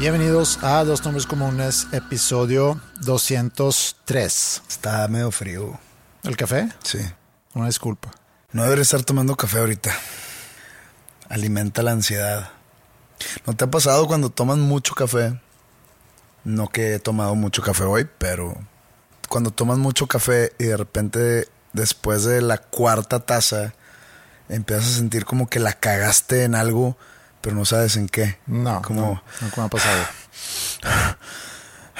Bienvenidos a Dos Nombres Comunes, episodio 203. Está medio frío. ¿El café? Sí. Una disculpa. No debería estar tomando café ahorita. Alimenta la ansiedad. ¿No te ha pasado cuando tomas mucho café? No que he tomado mucho café hoy, pero cuando tomas mucho café y de repente después de la cuarta taza empiezas a sentir como que la cagaste en algo, pero no sabes en qué. No, como no, no ¿cómo ha pasado?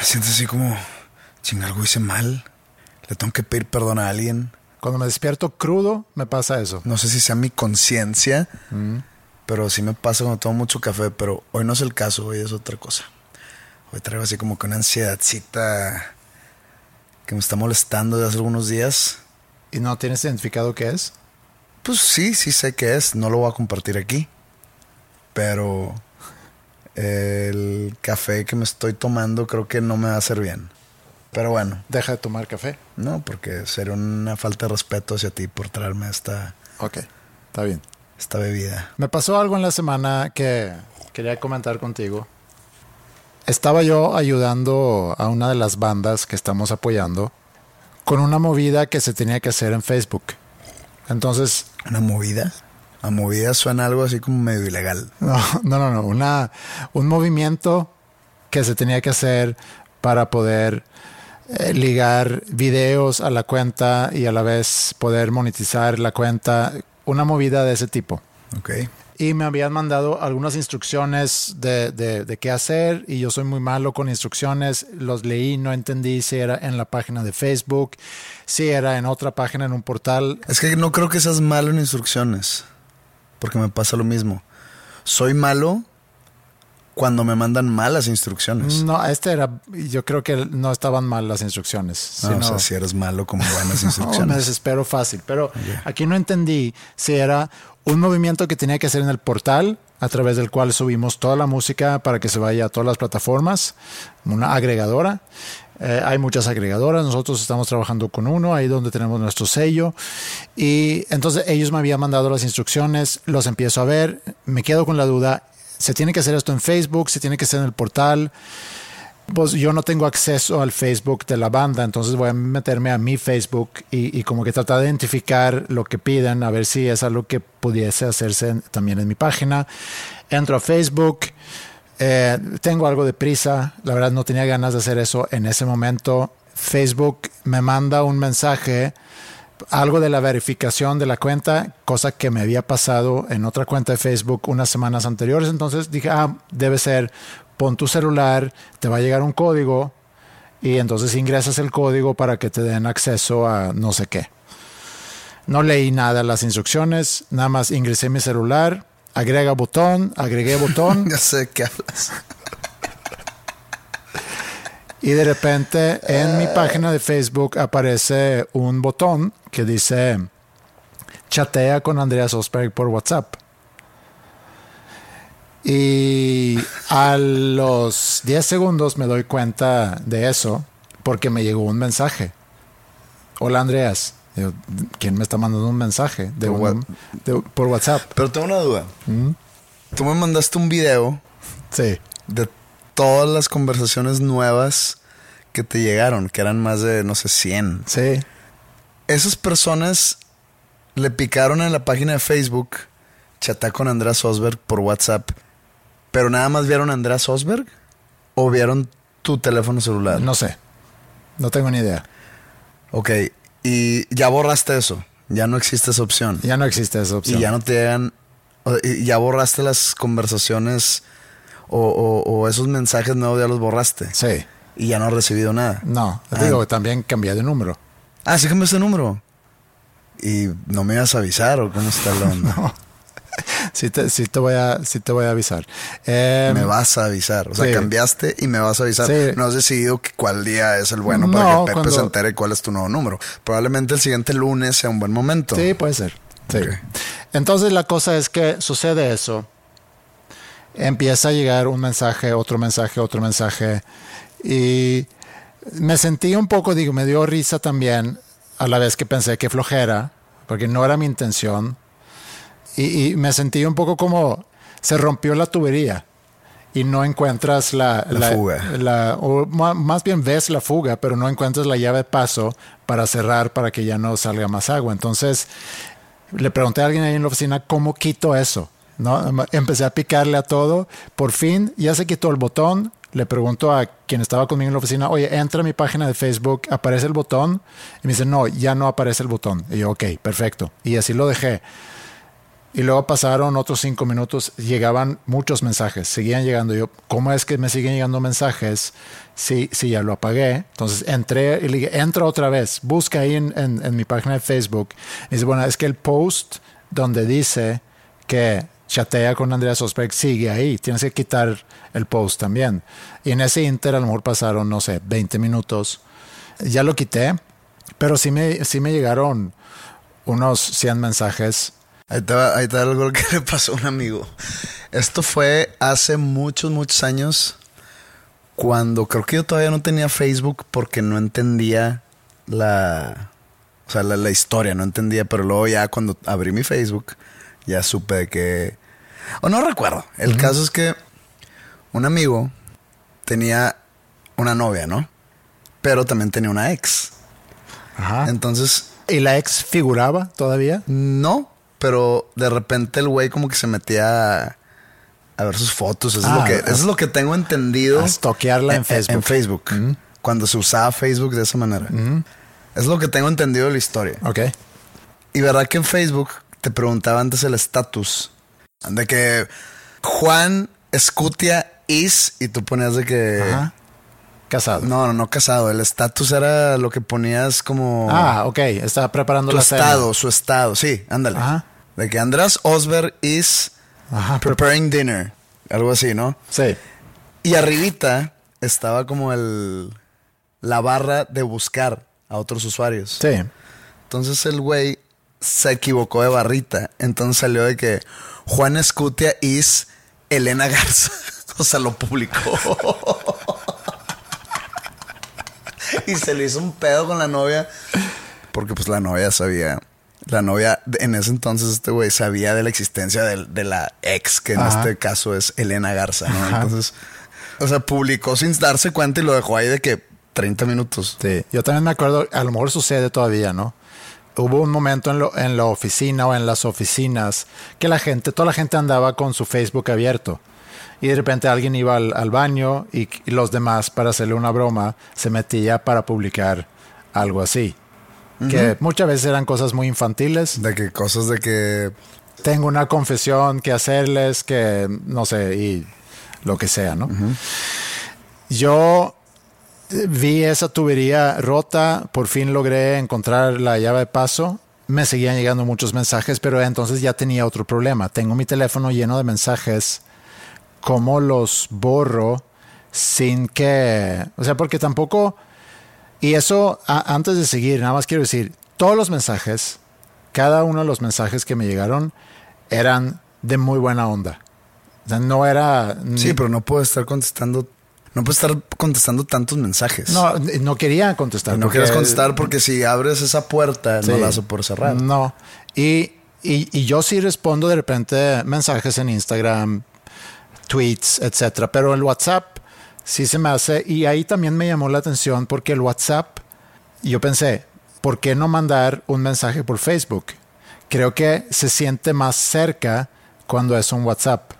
sientes así como, ching, algo hice mal. Le tengo que pedir perdón a alguien. Cuando me despierto crudo, me pasa eso. No sé si sea mi conciencia, pero sí me pasa cuando tomo mucho café, pero hoy no es el caso, hoy es otra cosa. Hoy traigo así como que una ansiedadcita que me está molestando de hace algunos días. ¿Y no tienes identificado qué es? Pues sí, sí sé qué es, no lo voy a compartir aquí. Pero el café que me estoy tomando creo que no me va a hacer bien. Pero bueno, Deja de tomar café. no, porque sería una falta de respeto hacia ti por traerme esta, Ok, está bien. esta bebida. Me pasó algo en la semana que quería comentar contigo. Estaba yo ayudando a una de las bandas que estamos apoyando con una movida que se tenía que hacer en Facebook. Entonces, ¿Una movida? La movida suena algo así como medio ilegal. no, no, no, no, una, un movimiento que se tenía que hacer para poder eh, ligar videos a la cuenta y a la vez poder monetizar la cuenta, una movida de ese tipo. Ok. y me habían mandado algunas instrucciones de, de, de, qué hacer y yo soy muy malo con instrucciones. Los leí, no entendí si era en la página de Facebook, si era en otra página, en un portal. Es que no creo que seas malo en instrucciones, porque me pasa lo mismo. Soy malo cuando me mandan malas instrucciones. No, este era, yo creo que no estaban mal las instrucciones. No, sino, o sea, si eres malo como buenas no, instrucciones. me desespero fácil, pero aquí no entendí si era un movimiento que tenía que hacer en el portal a través del cual subimos toda la música para que se vaya a todas las plataformas, una agregadora. Eh, hay muchas agregadoras, nosotros estamos trabajando con uno, ahí donde tenemos nuestro sello. Y entonces ellos me habían mandado las instrucciones, los empiezo a ver, me quedo con la duda, ¿se tiene que hacer esto en Facebook? ¿Se tiene que hacer en el portal? Pues yo no tengo acceso al Facebook de la banda, entonces voy a meterme a mi Facebook y, y, como que tratar de identificar lo que piden, a ver si es algo que pudiese hacerse en, también en mi página. Entro a Facebook, eh, tengo algo de prisa, la verdad no tenía ganas de hacer eso en ese momento. Facebook me manda un mensaje, algo de la verificación de la cuenta, cosa que me había pasado en otra cuenta de Facebook unas semanas anteriores, entonces dije, ah, debe ser pon tu celular, te va a llegar un código y entonces ingresas el código para que te den acceso a no sé qué. No leí nada las instrucciones, nada más ingresé mi celular, agrega botón, agregué botón. ya sé qué hablas. y de repente en mi página de Facebook aparece un botón que dice chatea con Andreas Osberg por WhatsApp. Y a los 10 segundos me doy cuenta de eso porque me llegó un mensaje. Hola Andreas, ¿Quién me está mandando un mensaje? De Por un- what- de- por WhatsApp. Pero tengo una duda. Tú me mandaste un video Sí. de todas las conversaciones nuevas que te llegaron, que eran más de, no sé, 100. Sí. Esas personas le picaron en la página de Facebook, chatá con Andrés Osberg por WhatsApp, pero nada más vieron a Andrés Osberg o vieron tu teléfono celular. No sé. No tengo ni idea. Ok, y ya borraste eso, ya no existe esa opción. Ya no existe esa opción. Y ya no te llegan, ya borraste las conversaciones o, o- o esos mensajes nuevos, ya los borraste. Sí. Y ya no has recibido nada. No. Te Ah. digo, también cambié de número. Ah, sí cambiaste el número. Y no me ibas a avisar o cómo está la onda. Sí te, sí te, voy, a, sí te voy a avisar. Eh, me vas a avisar. O sea, sí. cambiaste y me vas a avisar. Sí. No has decidido cuál día es el bueno para que Pepe cuando- se entere cuál es tu nuevo número. Probablemente el siguiente lunes sea un buen momento. Sí, puede ser. Sí. Entonces la cosa es que sucede eso. Empieza a llegar un mensaje, otro mensaje, otro mensaje. Y me sentí un poco, digo, me dio risa también, a la vez que pensé que flojera, porque no era mi intención. Y, y me sentí un poco como se rompió la tubería y no encuentras la, La fuga. la- o más bien ves la fuga, pero no encuentras la llave de paso para cerrar para que ya no salga más agua. Entonces le pregunté a alguien ahí en la oficina cómo quito eso. ¿no? Empecé a picarle a todo. Por fin ya se quitó el botón. Le pregunto a quien estaba conmigo en la oficina, oye, entra a mi página de Facebook, aparece el botón. Y me dice, no, ya no aparece el botón. Y yo, ok, perfecto. Y así lo dejé. Y luego pasaron otros cinco minutos, llegaban muchos mensajes, seguían llegando. Yo, ¿cómo es que me siguen llegando mensajes si, ya lo apagué? Entonces entré y le dije, entra otra vez, busca ahí en, en- mi página de Facebook. Y dice, bueno, es que el post donde dice que chatea con Andrea Osberg sigue ahí, tienes que quitar el post también. Y en ese inter a lo mejor pasaron, no sé, 20 minutos. Ya lo quité, pero sí me, sí me llegaron unos 100 mensajes Ahí va, ahí va algo que le pasó a un amigo. Esto fue hace muchos, muchos años. Cuando creo que yo todavía no tenía Facebook porque no entendía la. O sea, la, la historia, no entendía. Pero luego ya cuando abrí mi Facebook, ya supe de que. O no recuerdo. El caso es que un amigo tenía una novia, ¿no? Pero también tenía una ex. Ajá. Entonces, ¿Y la ex figuraba todavía? no, pero de repente el güey como que se metía a, a ver sus fotos. Eso, Ah, es lo que, eso es lo que tengo entendido. a stalkearla en Facebook. En Facebook. Cuando se usaba Facebook de esa manera. Es lo que tengo entendido de la historia. Ok. Y verdad que en Facebook te preguntaba antes el estatus. De que Juan Escutia is y tú ponías de que... Ajá. Casado. No, no, no casado. El estatus era lo que ponías como... Ah, ok. Estaba preparando tu la estado, su estado. Sí, ándale. Ajá. De que András Osberg is Ajá. preparing dinner. Algo así, ¿no? Sí. Y arribita estaba como el... La barra de buscar a otros usuarios. Sí. Entonces el güey se equivocó de barrita. Entonces salió de que Juan Escutia is Elena Garza. o sea, lo publicó. y se le hizo un pedo con la novia. Porque pues la novia sabía. La novia, en ese entonces, este güey sabía de la existencia de, de la ex, que en Ajá. este caso es Elena Garza, ¿no? Ajá. Entonces, o sea, publicó sin darse cuenta y lo dejó ahí de que 30 minutos. Sí. Yo también me acuerdo, a lo mejor sucede todavía, ¿no? Hubo un momento en, lo- en la oficina o en las oficinas que la gente, toda la gente andaba con su Facebook abierto. Y de repente alguien iba al, al baño y, y los demás, para hacerle una broma, se metía para publicar algo así. Que muchas veces eran cosas muy infantiles. De que cosas de que tengo una confesión que hacerles, que no sé, y lo que sea, ¿no? Yo eh, vi esa tubería rota, por fin logré encontrar la llave de paso. Me seguían llegando muchos mensajes, pero entonces ya tenía otro problema. Tengo mi teléfono lleno de mensajes. ¿Cómo los borro sin que... O sea, porque tampoco... Y eso, a- antes de seguir, nada más quiero decir, todos los mensajes, cada uno de los mensajes que me llegaron eran de muy buena onda. O sea, no era... Sí, pero no puedo estar contestando No puedes estar contestando tantos mensajes. No, no quería contestar. no porque- quieres contestar porque si abres esa puerta no la vas a poder cerrar. No. Y, y, y yo sí respondo de repente mensajes en Instagram, tweets, etcétera. Pero el WhatsApp sí se me hace. Y ahí también me llamó la atención porque el WhatsApp, yo pensé, ¿por qué no mandar un mensaje por Facebook? Creo que se siente más cerca cuando es un WhatsApp.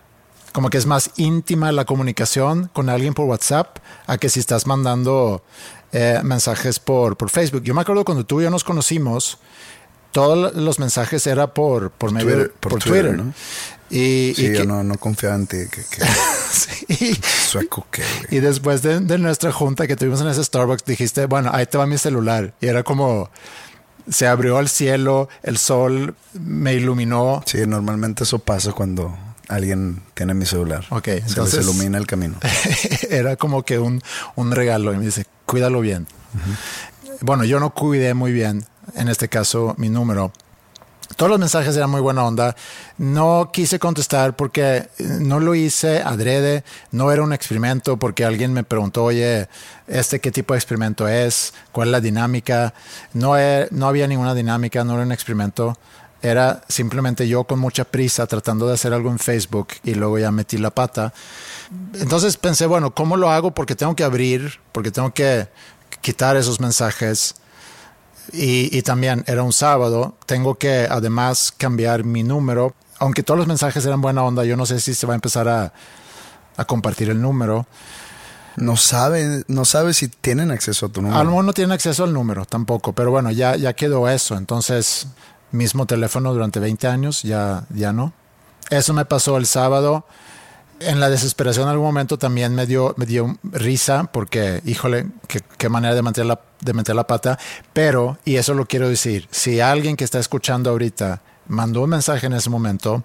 Como que es más íntima la comunicación con alguien por WhatsApp a que si estás mandando eh, mensajes por, por Facebook. Yo me acuerdo cuando tú y yo nos conocimos, todos los mensajes era por, por medio Twitter- por, por Twitter. Twitter, ¿no? Y, Sí, y yo que- no, no confiaba en ti. Que, que sí. sueco que. Y después de, de nuestra junta que tuvimos en ese Starbucks, dijiste, bueno, ahí te va mi celular. Y era como, se abrió al cielo, el sol me iluminó. Sí, normalmente eso pasa cuando alguien tiene mi celular. Ok, Se entonces- les ilumina el camino. era como que un, un regalo. Y me dice, cuídalo bien. Bueno, yo no cuidé muy bien, en este caso, mi número. Todos los mensajes eran muy buena onda. No quise contestar porque eh, no lo hice adrede. No era un experimento porque alguien me preguntó, oye, ¿este qué tipo de experimento es? ¿Cuál es la dinámica? No, no había ninguna dinámica, no era un experimento. Era simplemente yo con mucha prisa tratando de hacer algo en Facebook y luego ya metí la pata. Entonces pensé, bueno, ¿cómo lo hago? Porque tengo que abrir, porque tengo que quitar esos mensajes. Y, y también era un sábado, tengo que además cambiar mi número. Aunque todos los mensajes eran buena onda, yo no sé si se va a empezar a, a compartir el número. No sabe, no sabe si tienen acceso a tu número. A lo mejor no tienen acceso al número tampoco, pero bueno, ya, ya quedó eso. Entonces, mismo teléfono durante 20 años, ya, ya no. Eso me pasó el sábado. En la desesperación en algún momento también me dio, me dio risa porque, híjole, qué, qué manera de meter, la, de meter la pata. Pero, y eso lo quiero decir, si alguien que está escuchando ahorita mandó un mensaje en ese momento,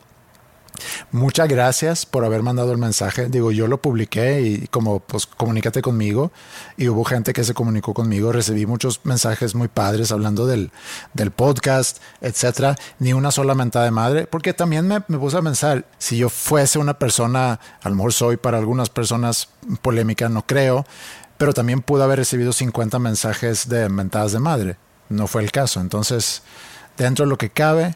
Muchas gracias por haber mandado el mensaje. Digo, yo lo publiqué y como pues comunícate conmigo y hubo gente que se comunicó conmigo. Recibí muchos mensajes muy padres hablando del, del podcast, etcétera. Ni una sola mentada de madre, porque también me, me puse a pensar, si yo fuese una persona, a lo mejor soy para algunas personas polémica, no creo, pero también pude haber recibido 50 mensajes de mentadas de madre. No fue el caso. Entonces, dentro de lo que cabe,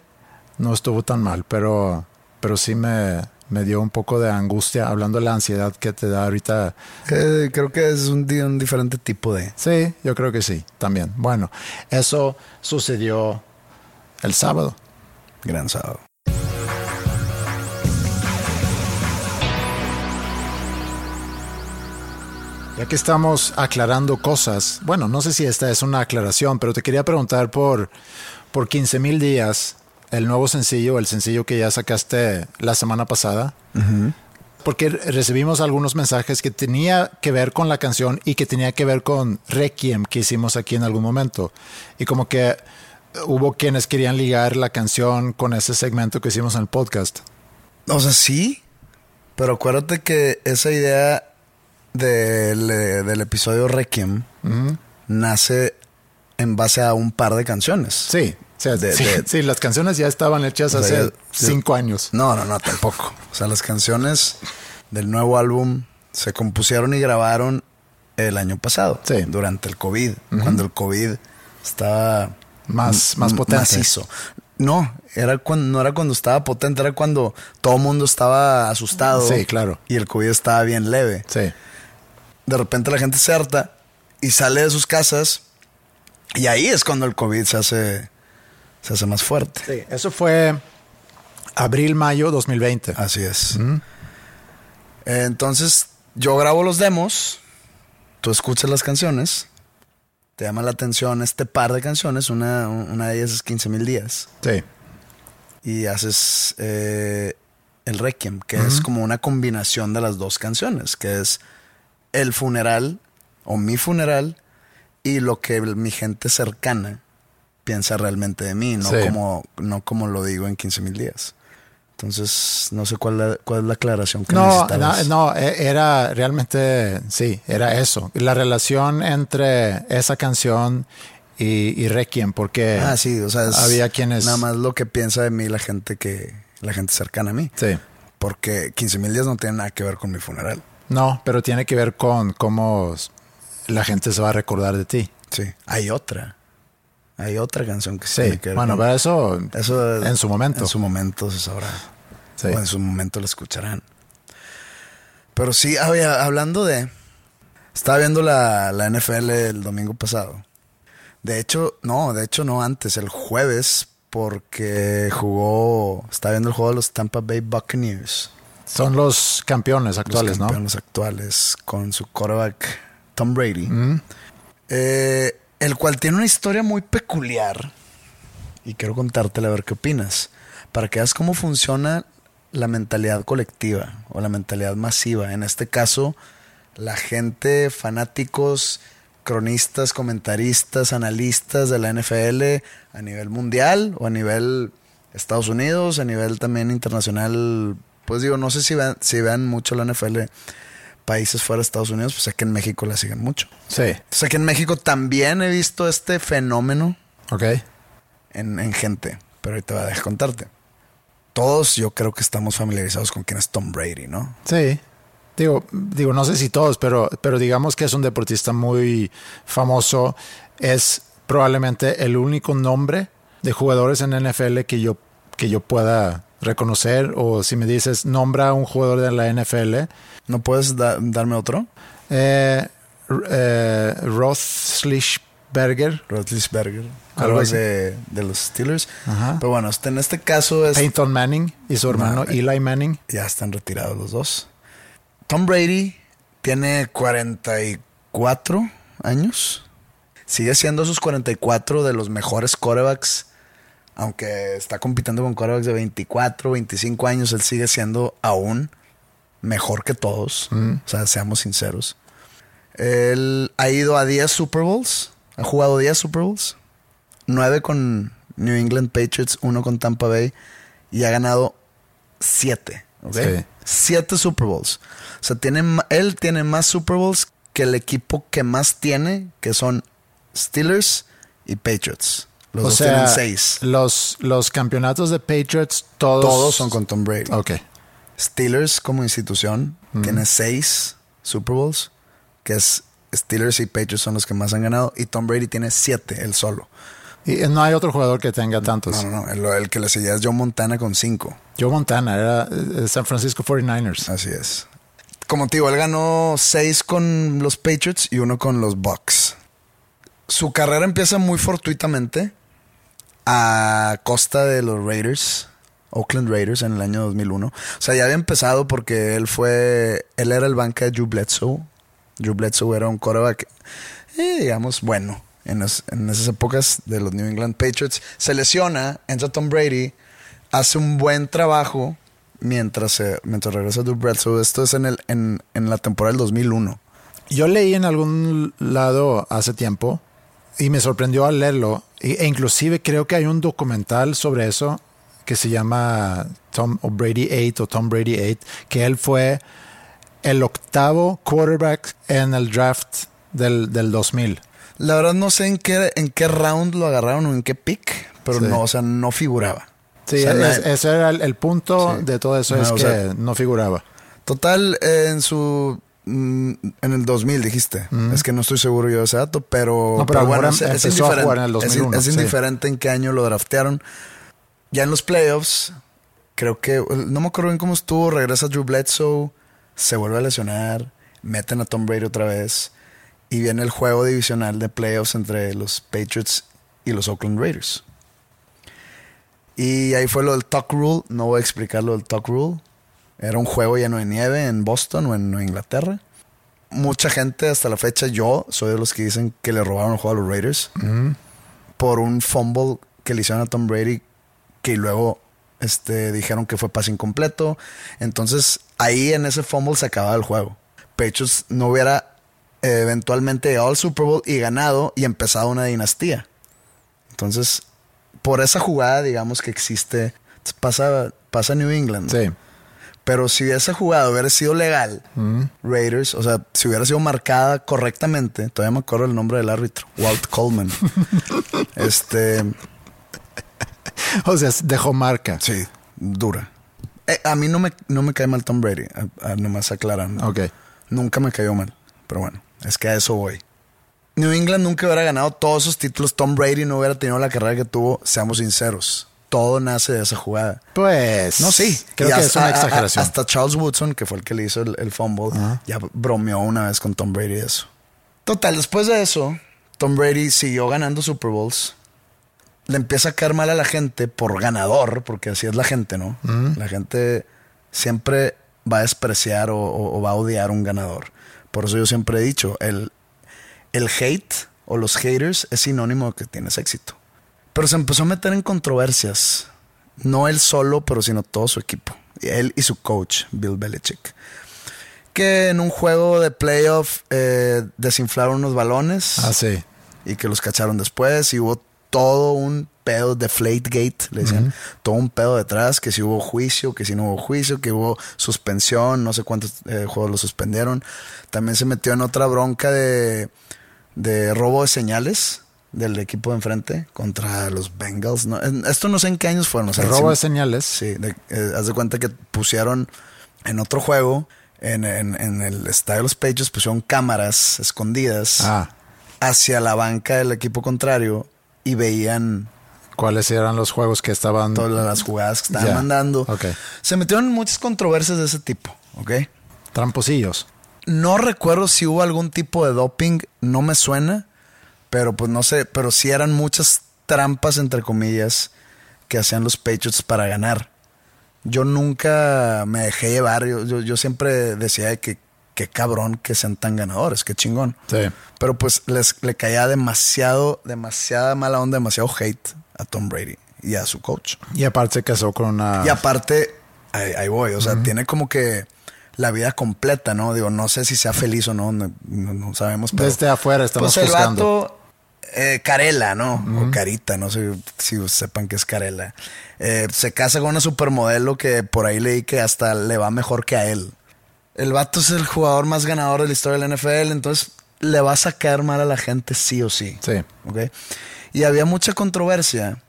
no estuvo tan mal, pero pero sí me, me dio un poco de angustia hablando de la ansiedad que te da ahorita. Eh, creo que es un, un diferente tipo de... Sí, yo creo que sí, también. Bueno, eso sucedió el sábado. Gran sábado. Ya que estamos aclarando cosas, bueno, no sé si esta es una aclaración, pero te quería preguntar por, por 15 mil días, el nuevo sencillo, el sencillo que ya sacaste la semana pasada, porque recibimos algunos mensajes que tenía que ver con la canción y que tenía que ver con Requiem que hicimos aquí en algún momento. Y como que hubo quienes querían ligar la canción con ese segmento que hicimos en el podcast. O sea, sí, pero acuérdate que esa idea del, eh, del episodio Requiem nace en base a un par de canciones. Sí, o sea, De- sí, de- sí, las canciones ya estaban hechas sea, hace cinco años. No, no, no, tampoco. O sea, las canciones del nuevo álbum se compusieron y grabaron el año pasado, Sí. durante el COVID, cuando el COVID estaba Más- más potente. macizo. No, era cuando, no era cuando estaba potente, era cuando todo el mundo estaba asustado. Sí, claro. Y el COVID estaba bien leve. Sí. De repente la gente se harta y sale de sus casas y ahí es cuando el COVID se hace, se hace más fuerte. Sí, eso fue abril, mayo 2020. Así es. Entonces, yo grabo los demos, tú escuchas las canciones, te llama la atención este par de canciones, una, una de ellas es 15 mil días, Sí. y haces eh, el Requiem, que es como una combinación de las dos canciones, que es el funeral o mi funeral y lo que mi gente cercana piensa realmente de mí, no, Sí. como, no como lo digo en 15 mil días. Entonces, no sé cuál, la- cuál es la aclaración que No, no, necesitabas. no, e- era realmente, sí, era eso. La relación entre esa canción y, y Requiem, porque Ah, sí, o sea, había quienes... nada más lo que piensa de mí la gente que la gente cercana a mí. Sí, Porque 15 mil días no tiene nada que ver con mi funeral. No, pero tiene que ver con cómo la gente se va a recordar de ti. Sí. Hay otra. Hay otra canción que sí. Tiene que ver bueno, con- pero eso, Eso en su momento. En su momento se sabrá. Sí. O en su momento lo escucharán. Pero sí, había- hablando de. Estaba viendo la, la NFL el domingo pasado. De hecho, no, de hecho no antes, el jueves, porque jugó. Estaba viendo el juego de los Tampa Bay Buccaneers. Son los campeones actuales, los ¿no? campeones actuales, con su quarterback Tom Brady. Mm. Eh, el cual tiene una historia muy peculiar. Y quiero contártela a ver qué opinas. Para que veas cómo funciona la mentalidad colectiva o la mentalidad masiva. En este caso, la gente, fanáticos, cronistas, comentaristas, analistas de la NFL a nivel mundial o a nivel Estados Unidos, a nivel también internacional. Pues digo, no sé si vean, si vean mucho la NFL países fuera de Estados Unidos, pues sé que en México la siguen mucho. Sí, Sé que en México también he visto este fenómeno ok. en, en gente, pero ahorita voy a dejar contarte. Todos yo creo que estamos familiarizados con quién es Tom Brady, ¿no? Sí. Digo, digo, no sé si todos, pero, pero digamos que es un deportista muy famoso. Es probablemente el único nombre de jugadores en NFL que yo, que yo pueda reconocer. O si me dices, nombra a un jugador de la NFL. ¿No puedes da- darme otro? Eh, eh, Roethlisberger, Roethlisberger. Algo de, de los Steelers. Ajá. Pero bueno, este, en este caso es... Peyton Manning y su hermano No, Eli Manning. Ya están retirados los dos. Tom Brady tiene 44 años. Sigue siendo sus 44 de los mejores quarterbacks. Aunque está compitiendo con quarterbacks de 24, 25 años, él sigue siendo aún mejor que todos. O sea, seamos sinceros. Él ha ido a 10 Super Bowls. Ha jugado 10 Super Bowls. 9 con New England Patriots, 1 con Tampa Bay. Y ha ganado 7. ¿ok? Sí. Siete Super Bowls. O sea, tiene, él tiene más Super Bowls que el equipo que más tiene, que son Steelers y Patriots. Los o dos sea, tienen seis. Los, los campeonatos de Patriots, todos. Todos son con Tom Brady. Ok. Steelers como institución tiene seis Super Bowls, que es Steelers y Patriots son los que más han ganado, y Tom Brady tiene siete, él solo. Y no hay otro jugador que tenga tantos. No, no, no, el, el que le seguía es Joe Montana con cinco. Joe Montana era eh, San Francisco 49ers. Así es. Como te digo, él ganó seis con los Patriots y uno con los Bucks. Su carrera empieza muy fortuitamente a costa de los Raiders, Oakland Raiders en el año 2001. O sea, ya había empezado porque él fue, él era el banca de Drew Bledsoe. Drew Bledsoe era un quarterback, eh, digamos, bueno, en, en esas épocas de los New England Patriots. Se lesiona, entra Tom Brady, hace un buen trabajo mientras, se- mientras regresa Drew Bledsoe. Esto es en, el, en, en la temporada del 2001. Yo leí en algún lado hace tiempo y me sorprendió al leerlo. E e inclusive creo que hay un documental sobre eso que se llama Tom o Brady 8 o Tom Brady 8, que él fue el octavo quarterback en el draft del, del 2000. La verdad no sé en qué, en qué round lo agarraron o en qué pick, pero Sí. no, o sea, no figuraba. Sí, O sea, es- na- ese era el, el punto Sí. de todo eso, es que sea- no figuraba. Total, eh, en su. Mm, En el 2000 dijiste. Es que no estoy seguro yo de ese dato, pero. No, pero bueno, ahora es, es empezó a indiferente. jugar en el Es in- 2001, Es, indiferente en qué año lo draftearon. Ya en los playoffs, creo que. No me acuerdo bien cómo estuvo. Regresa Drew Bledsoe, se vuelve a lesionar, meten a Tom Brady otra vez. Y viene el juego divisional de playoffs entre los Patriots y los Oakland Raiders. Y ahí fue lo del Tuck Rule. No voy a explicar lo del Tuck Rule. Era un juego lleno de nieve en Boston o en Inglaterra. Mucha gente hasta la fecha, yo soy de los que dicen que le robaron el juego a los Raiders por un fumble que le hicieron a Tom Brady que luego este, dijeron que fue pase incompleto. Entonces ahí en ese fumble se acababa el juego. Patriots no hubiera eh, eventualmente llegado al Super Bowl y ganado y empezado una dinastía. Entonces, por esa jugada, digamos que existe, pasa, pasa New England. Sí. Pero si esa jugada hubiera sido legal, Mm. Raiders, o sea, si hubiera sido marcada correctamente, todavía me acuerdo el nombre del árbitro, Walt Coleman. este, O sea, dejó marca. sí, dura. Eh, a mí no me, no me cae mal Tom Brady, a- a- nomás aclarando. Ok. Nunca me cayó mal. Pero bueno, es que a eso voy. New England nunca hubiera ganado todos esos títulos. Tom Brady no hubiera tenido la carrera que tuvo, seamos sinceros. Todo nace de esa jugada. Pues. No, sí. Creo Y que es una exageración. hasta Charles Woodson, que fue el que le hizo el, el fumble, ya bromeó una vez con Tom Brady eso. Total, después de eso, Tom Brady siguió ganando Super Bowls. Le empieza a caer mal a la gente por ganador, porque así es la gente, ¿no? La gente siempre va a despreciar o, o- o va a odiar a un ganador. Por eso yo siempre he dicho, el, el hate o los haters es sinónimo de que tienes éxito. Pero se empezó a meter en controversias. No él solo, pero sino todo su equipo. Él y su coach, Bill Belichick. Que en un juego de playoff eh, desinflaron unos balones Ah, sí. y que los cacharon después y hubo todo un pedo de Gate, le decían, todo un pedo detrás, que si hubo juicio, que si no hubo juicio, que hubo suspensión, no sé cuántos eh, juegos lo suspendieron. También se metió en otra bronca de, de robo de señales del equipo de enfrente contra los Bengals. Esto no sé en qué años fueron. o sea, El robo de señales. Sí, de- eh, haz de cuenta que pusieron en otro juego, en, en- en el estadio de los Patriots, pusieron cámaras escondidas Ah, hacia la banca del equipo contrario y veían ¿cuáles eran los juegos que estaban? todas las jugadas que estaban Ya, mandando. ok. Se metieron en muchas controversias de ese tipo, ¿ok? Tramposillos. No recuerdo si hubo algún tipo de doping, no me suena, pero pues no sé, pero sí eran muchas trampas, entre comillas, que hacían los Patriots para ganar. Yo nunca me dejé llevar, yo, yo, yo siempre decía de que qué cabrón que sean tan ganadores, qué chingón. Sí. Pero pues les, le caía demasiado, demasiada mala onda, demasiado hate a Tom Brady y a su coach. Y aparte se casó con una. Y aparte, ahí, ahí voy, o sea, tiene como que la vida completa, ¿no? Digo, no sé si sea feliz o no, no, no- no sabemos. Pero, Desde afuera estamos pues el juzgando. vato, eh, Carela, ¿no? O Carita, no sé si sepan que es Carela. Eh, se casa con una supermodelo que por ahí leí que hasta le va mejor que a él. El vato es el jugador más ganador de la historia de la NFL, entonces le va a sacar mal a la gente sí o sí. Sí. ¿ok? Y había mucha controversia.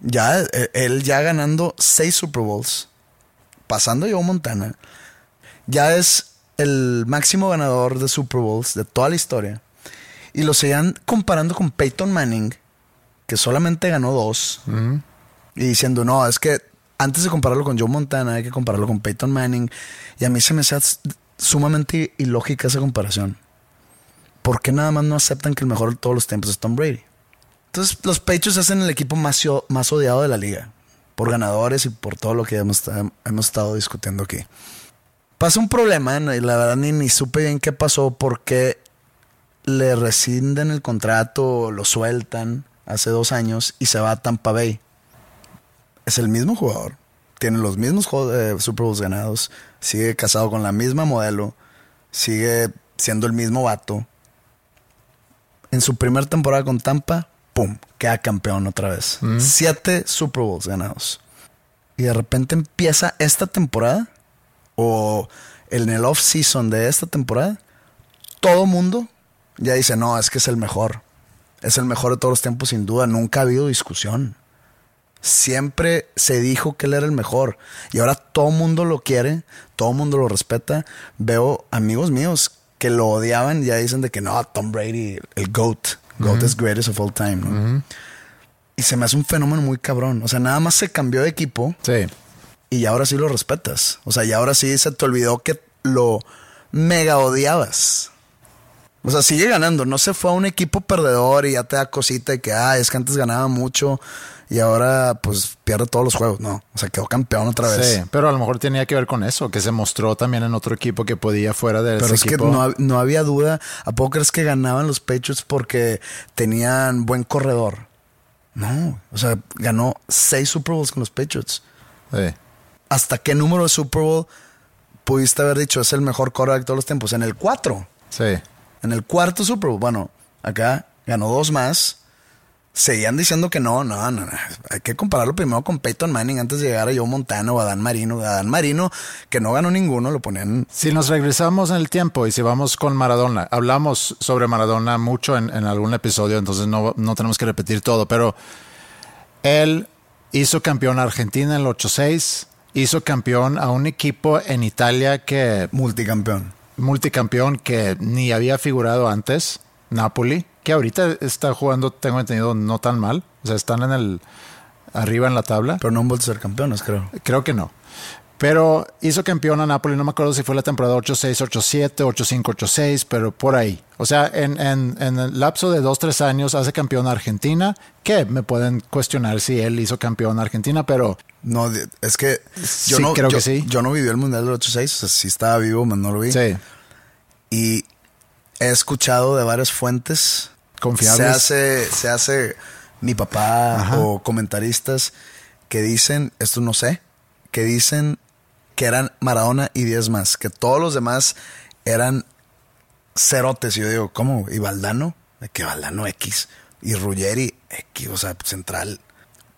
Ya, eh, él ya ganando seis Super Bowls, pasando a Joe Montana, ya es el máximo ganador de Super Bowls de toda la historia. Y lo seguían comparando con Peyton Manning, que solamente ganó dos. Y diciendo, no, es que antes de compararlo con Joe Montana, hay que compararlo con Peyton Manning. Y a mí se me hace sumamente ilógica esa comparación. ¿Por qué nada más no aceptan que el mejor de todos los tiempos es Tom Brady? Entonces, los Patriots hacen el equipo más, más odiado de la liga. Por ganadores y por todo lo que hemos, hemos estado discutiendo aquí. Pasa un problema, y la verdad ni, ni supe bien qué pasó, porque le rescinden el contrato, lo sueltan hace dos años y se va a Tampa Bay. Es el mismo jugador, tiene los mismos eh, Super Bowls ganados, sigue casado con la misma modelo, sigue siendo el mismo vato. En su primera temporada con Tampa, ¡pum! Queda campeón otra vez. Siete Super Bowls ganados. Y de repente empieza esta temporada, o en el off-season de esta temporada, todo mundo ya dice, no, es que es el mejor. Es el mejor de todos los tiempos, sin duda. Nunca ha habido discusión. Siempre se dijo que él era el mejor. Y ahora todo mundo lo quiere, todo mundo lo respeta. Veo amigos míos que lo odiaban y ya dicen de que no, Tom Brady, el GOAT. GOAT is greatest of all time. ¿no? Y se me hace un fenómeno muy cabrón. O sea, nada más se cambió de equipo Sí. y ahora sí lo respetas. O sea, y ahora sí se te olvidó que lo mega odiabas. O sea, sigue ganando. No se fue a un equipo perdedor y ya te da cosita y que, ah, es que antes ganaba mucho y ahora pues pierde todos los juegos. No, o sea, quedó campeón otra vez. Sí, pero a lo mejor tenía que ver con eso, que se mostró también en otro equipo que podía fuera de Pero ese es equipo. que no, no había duda. ¿A poco crees que ganaban los Patriots porque tenían buen corredor? No, o sea, ganó seis Super Bowls con los Patriots. Sí. ¿Hasta qué número de Super Bowl pudiste haber dicho es el mejor quarterback de todos los tiempos? En el 4. Sí. En el cuarto Super Bowl. Bueno, acá ganó dos más. Seguían diciendo que no, no, no, no. Hay que compararlo primero con Peyton Manning antes de llegar a Joe Montana o a Dan Marino. A Dan Marino, que no ganó ninguno, lo ponían. Si nos regresamos en el tiempo y si vamos con Maradona, hablamos sobre Maradona mucho en, en algún episodio, entonces no, no tenemos que repetir todo, pero él hizo campeón a Argentina en el 86, hizo campeón a un equipo en Italia que Multicampeón. Multicampeón que ni había figurado antes, Napoli, que ahorita está jugando, tengo entendido, no tan mal. O sea, están en el arriba en la tabla. Pero no han vuelto a ser campeones, creo. Creo que no. Pero hizo campeón a Napoli, no me acuerdo si fue la temporada 8-6, 8-7, 8-5, 8-6, pero por ahí. O sea, en, en, en, el lapso de 2-3 años hace campeón a Argentina, que me pueden cuestionar si él hizo campeón a Argentina, pero... No, es que yo Sí, no, creo yo, que sí. yo no viví el Mundial del 8-6, o sea, sí estaba vivo, pero no lo vi. Sí, Y he escuchado de varias fuentes. Confiables. Se hace, se hace mi papá Ajá. o comentaristas que dicen, esto no sé, que dicen que eran Maradona y 10 más, que todos los demás eran cerotes. Y yo digo, ¿cómo? ¿Y Valdano? Que Valdano X. Y Ruggeri X, o sea, central.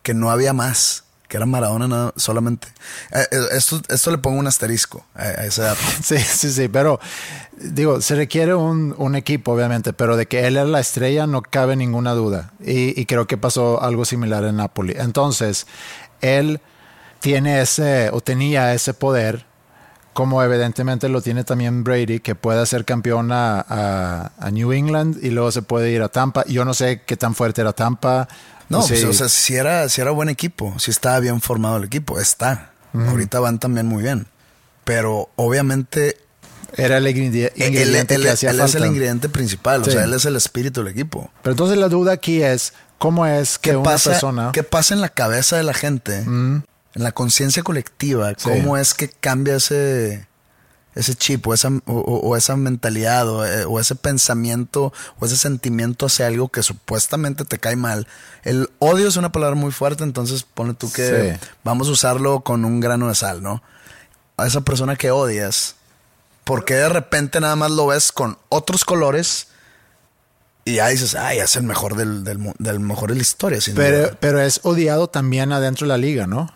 Que no había más. Que era Maradona nada, solamente. Eh, eh, esto, esto le pongo un asterisco a, a sí, sí, sí, pero digo, se requiere un, un equipo, obviamente, pero de que él era la estrella no cabe ninguna duda. Y, y creo que pasó algo similar en Napoli. Entonces, él tiene ese, o tenía ese poder, como evidentemente lo tiene también Brady, que puede ser campeón a, a- a New England y luego se puede ir a Tampa. Yo no sé qué tan fuerte era Tampa. No, Sí. pues, o sea, si era, si era buen equipo, si estaba bien formado el equipo, está. Ahorita van también muy bien. Pero obviamente era el él, ingrediente él- que hacía él es el falta. ingrediente principal, Sí. o sea, él es el espíritu del equipo. Pero entonces la duda aquí es, ¿cómo es que ¿Qué una pasa, persona... ¿Qué pasa en la cabeza de la gente, en la conciencia colectiva? Sí. ¿Cómo es que cambia ese, ese chip o esa, o, o- o esa mentalidad o, eh, o ese pensamiento o ese sentimiento hacia algo que supuestamente te cae mal? El odio es una palabra muy fuerte, entonces pone tú que Sí. vamos a usarlo con un grano de sal, ¿no? A esa persona que odias, ¿por qué de repente nada más lo ves con otros colores? Y ya dices, ay, es el mejor del, del, mejor de la historia. sin Pero, duda". pero es odiado también adentro de la liga, ¿no?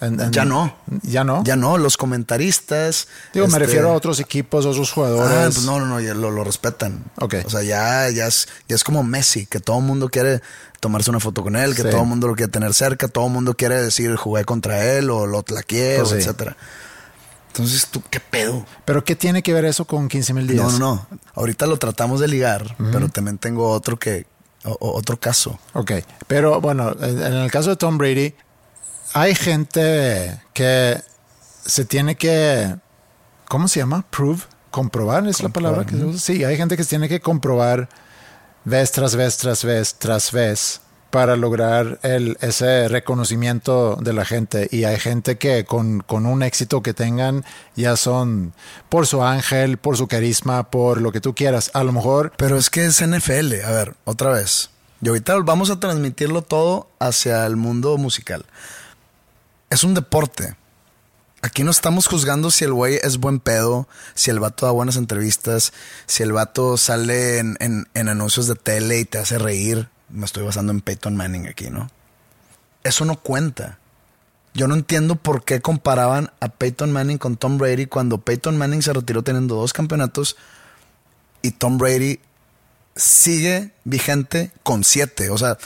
En- en- Ya no. Ya no. Ya no, los comentaristas. Digo, me este, refiero a otros equipos, otros jugadores. Ah, pues no, no, no, ya lo, lo respetan. Ok. O sea, ya, ya, es, ya es como Messi, que todo el mundo quiere tomarse una foto con él, que Sí. todo el mundo lo quiere tener cerca, todo el mundo quiere decir jugué contra él o lo tlaqueé, Pues o sí. etcétera. Entonces, ¿tú qué pedo? Pero ¿qué tiene que ver eso con 15 mil días? No, no, no. Ahorita lo tratamos de ligar, pero también tengo otro que, o- otro caso. Ok, pero bueno, en en el caso de Tom Brady, hay gente que se tiene que, ¿cómo se llama? Prove, comprobar es la palabra que se usa. Sí, hay gente que se tiene que comprobar vez tras vez, tras vez, tras vez para lograr el, ese reconocimiento de la gente. Y hay gente que con, con un éxito que tengan ya son por su ángel, por su carisma, por lo que tú quieras. A lo mejor Pero es que es NFL. A ver, otra vez. Y ahorita vamos a transmitirlo todo hacia el mundo musical. Es un deporte. Aquí no estamos juzgando si el güey es buen pedo, si el vato da buenas entrevistas, si el vato sale en, en- en anuncios de tele y te hace reír. Me estoy basando en Peyton Manning aquí, ¿no? Eso no cuenta. Yo no entiendo por qué comparaban a Peyton Manning con Tom Brady cuando Peyton Manning se retiró teniendo dos campeonatos y Tom Brady sigue vigente con siete. O sea,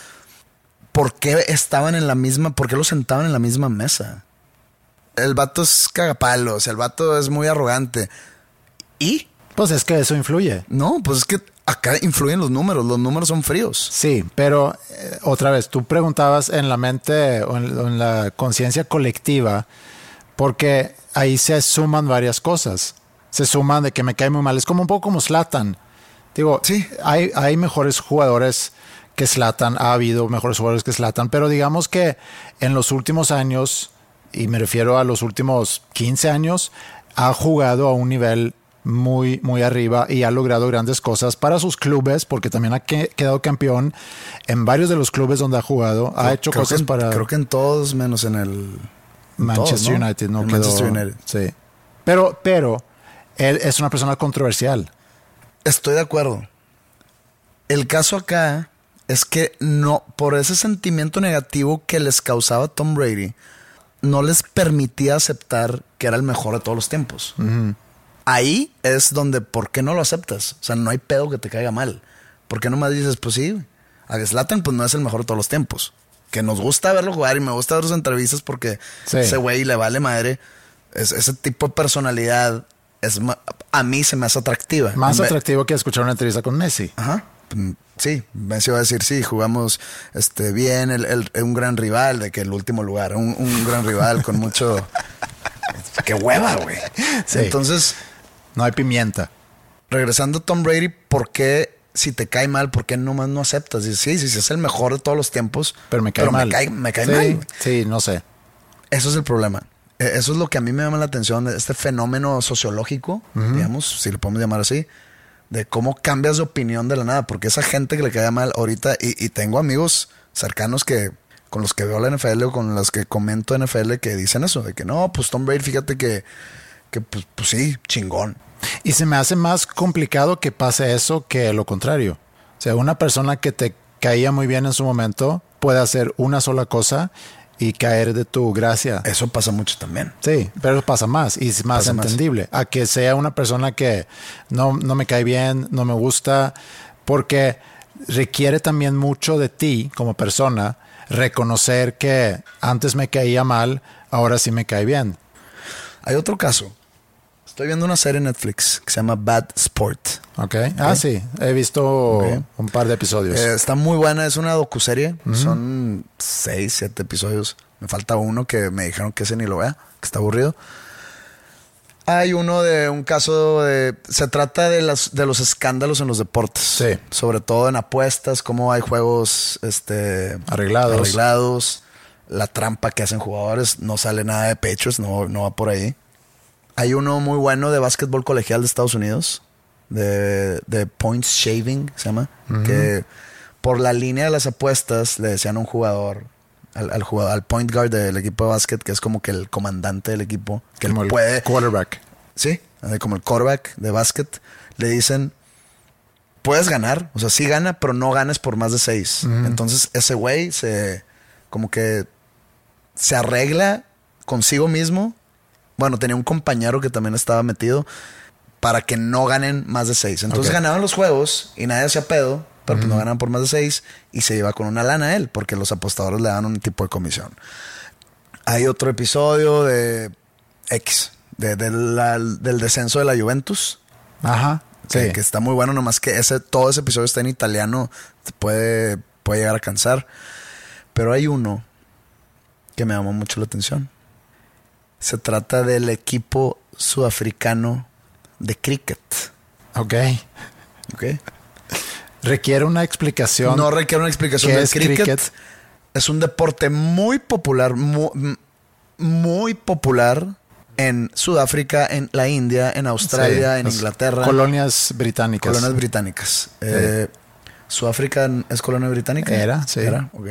¿por qué estaban en la misma, por qué los sentaban en la misma mesa? El vato es cagapalos, el vato es muy arrogante. ¿Y? pues es que eso influye. No, pues es que acá influyen los números, los números son fríos. Sí, pero eh, otra vez, tú preguntabas en la mente o en, o en la conciencia colectiva, porque ahí se suman varias cosas. Se suman de que me cae muy mal. Es como un poco como Slatan. Digo, Sí. hay, hay mejores jugadores que Slatan, ha habido mejores jugadores que Slatan, pero digamos que en los últimos años, y me refiero a los últimos 15 años, ha jugado a un nivel muy, muy arriba y ha logrado grandes cosas para sus clubes, porque también ha que- quedado campeón en varios de los clubes donde ha jugado. Ha hecho Creo cosas en- para Creo que en todos, menos en el. en Manchester todos, ¿no? United, no En quedó. Manchester United. Sí. Pero, pero, él es una persona controversial. Estoy de acuerdo. El caso acá es que no, por ese sentimiento negativo que les causaba Tom Brady, no les permitía aceptar que era el mejor de todos los tiempos. Ahí es donde, ¿por qué no lo aceptas? O sea, no hay pedo que te caiga mal. ¿Por qué nomás dices, pues sí, a Zlatan pues no es el mejor de todos los tiempos? Que nos gusta verlo jugar y me gusta ver sus entrevistas porque Sí. ese güey le vale madre. Es, ese tipo de personalidad es a mí se me hace atractiva. Más atractivo que escuchar una entrevista con Messi. Ajá. Sí, Messi va a decir, sí, jugamos este, bien, el, el- un gran rival, de que el último lugar, un, un gran rival con mucho... ¡Qué hueva, güey! Sí. Entonces, No hay pimienta. regresando a Tom Brady, ¿por qué, si te cae mal, por qué nomás no aceptas? Dices, sí, sí, sí, es el mejor de todos los tiempos, Pero me cae mal. Me cae, me cae sí, mal. Sí, no sé. Eso es el problema. Eh, Eso es lo que a mí me llama la atención este fenómeno sociológico, digamos, si lo podemos llamar así, de cómo cambias de opinión de la nada, porque esa gente que le cae mal ahorita, y, y tengo amigos cercanos que con los que veo la NFL o con los que comento NFL que dicen eso, de que no, pues Tom Brady, fíjate que, que pues, pues sí, chingón. Y se me hace más complicado que pase eso que lo contrario. O sea, una persona que te caía muy bien en su momento puede hacer una sola cosa y caer de tu gracia. Eso pasa mucho también. Sí, pero pasa más y es más Pasa más. entendible. A que sea una persona que no, no me cae bien, no me gusta, porque requiere también mucho de ti como persona reconocer que antes me caía mal, ahora sí me cae bien. Hay otro caso. Estoy viendo una serie en Netflix que se llama Bad Sport. ¿Ok? Ah, sí, he visto un par de episodios. Eh, está muy buena, es una docuserie. Son seis, siete episodios. Me falta uno que me dijeron que ese ni lo vea, que está aburrido. Hay uno de un caso de. Se trata de, las, de los escándalos en los deportes. Sí. Sobre todo en apuestas, cómo hay juegos este, Arreglados. arreglados, la trampa que hacen jugadores. No sale nada de pechos, no, no va por ahí. Hay uno muy bueno de básquetbol colegial de Estados Unidos, de, de points shaving, se llama, que por la línea de las apuestas le decían a un jugador, al, al jugador, al point guard del equipo de básquet, que es como que el comandante del equipo, que él como el puede, quarterback. sí, eh, como el quarterback de básquet, le dicen, puedes ganar, o sea, sí gana, pero no ganes por más de seis. Entonces ese güey se, como que se arregla consigo mismo. Bueno, tenía un compañero que también estaba metido para que no ganen más de seis. Entonces ganaban los juegos y nadie hacía pedo, pero pues no ganaban por más de seis y se iba con una lana a él porque los apostadores le daban un tipo de comisión. Hay otro episodio de X, de- de la- del descenso de la Juventus. Ajá. Que, Sí. que está muy bueno, nomás que ese, todo ese episodio está en italiano, te puede, puede llegar a cansar. Pero hay uno que me llamó mucho la atención. Se trata del equipo sudafricano de cricket. Ok. ¿ok? Requiere una explicación. No requiere una explicación ¿Qué del es cricket. cricket? Es un deporte muy popular, mu- muy, popular en Sudáfrica, en la India, en Australia, Sí, en Inglaterra. Colonias británicas. Colonias británicas. Eh, ¿Sudáfrica es colonia británica? Era, sí. Era, ok.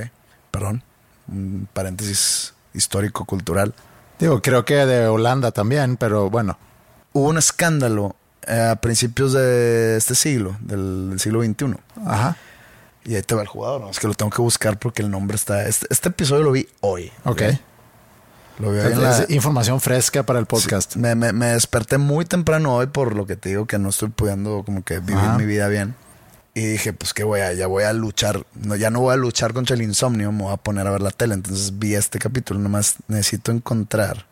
Perdón. Un paréntesis histórico-cultural. Digo, creo que de Holanda también, pero bueno. Hubo un escándalo eh, a principios de este siglo, del, del siglo XXI. Ajá. Y ahí te va el jugador. ¿no? Es que lo tengo que buscar porque el nombre está. Este, este episodio lo vi hoy. Ok. Lo vi hoy en Es la- información fresca para el podcast. Sí, me, me- me desperté muy temprano hoy por lo que te digo que no estoy pudiendo como que vivir Ajá. mi vida bien. Y dije, pues que voy a, ya voy a luchar, no, ya no voy a luchar contra el insomnio, me voy a poner a ver la tele. Entonces vi este capítulo, nomás necesito encontrar.